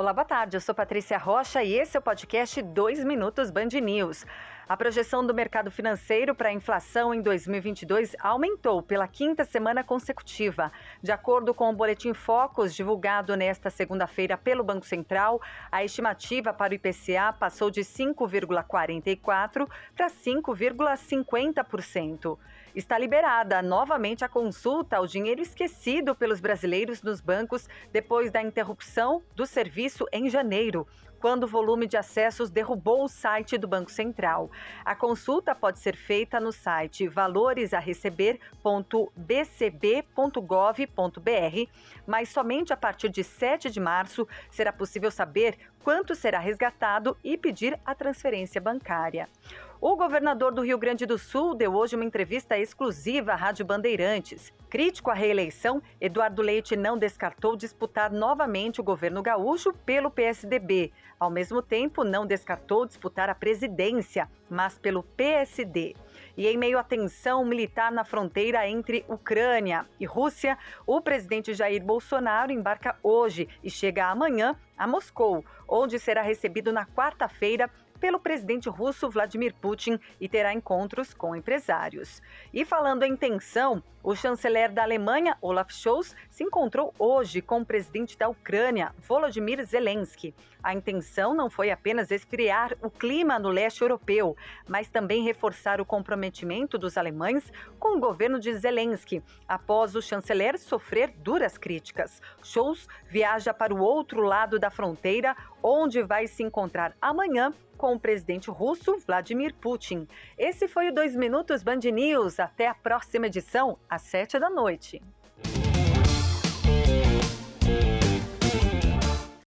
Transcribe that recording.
Olá, boa tarde. Eu sou Patrícia Rocha e esse é o podcast 2 Minutos Band News. A projeção do mercado financeiro para a inflação em 2022 aumentou pela quinta semana consecutiva. De acordo com o boletim Focus divulgado nesta segunda-feira pelo Banco Central, a estimativa para o IPCA passou de 5,44 para 5,50%. Está liberada novamente a consulta ao dinheiro esquecido pelos brasileiros nos bancos depois da interrupção do serviço em janeiro quando o volume de acessos derrubou o site do Banco Central. A consulta pode ser feita no site valoresareceber.bcb.gov.br, mas somente a partir de 7 de março será possível saber quanto será resgatado e pedir a transferência bancária. O governador do Rio Grande do Sul deu hoje uma entrevista exclusiva à Rádio Bandeirantes. Crítico à reeleição, Eduardo Leite não descartou disputar novamente o governo gaúcho pelo PSDB. Ao mesmo tempo, não descartou disputar a presidência, mas pelo PSD. E em meio à tensão militar na fronteira entre Ucrânia e Rússia, o presidente Jair Bolsonaro embarca hoje e chega amanhã a Moscou, onde será recebido na quarta-feira pelo presidente russo Vladimir Putin e terá encontros com empresários. E falando em tensão, o chanceler da Alemanha, Olaf Scholz, se encontrou hoje com o presidente da Ucrânia, Volodymyr Zelensky. A intenção não foi apenas esfriar o clima no leste europeu, mas também reforçar o comprometimento dos alemães com o governo de Zelensky, após o chanceler sofrer duras críticas. Scholz viaja para o outro lado da fronteira, onde vai se encontrar amanhã com o presidente russo Vladimir Putin. Esse foi o 2 Minutos Band News. Até a próxima edição, às 7 da noite.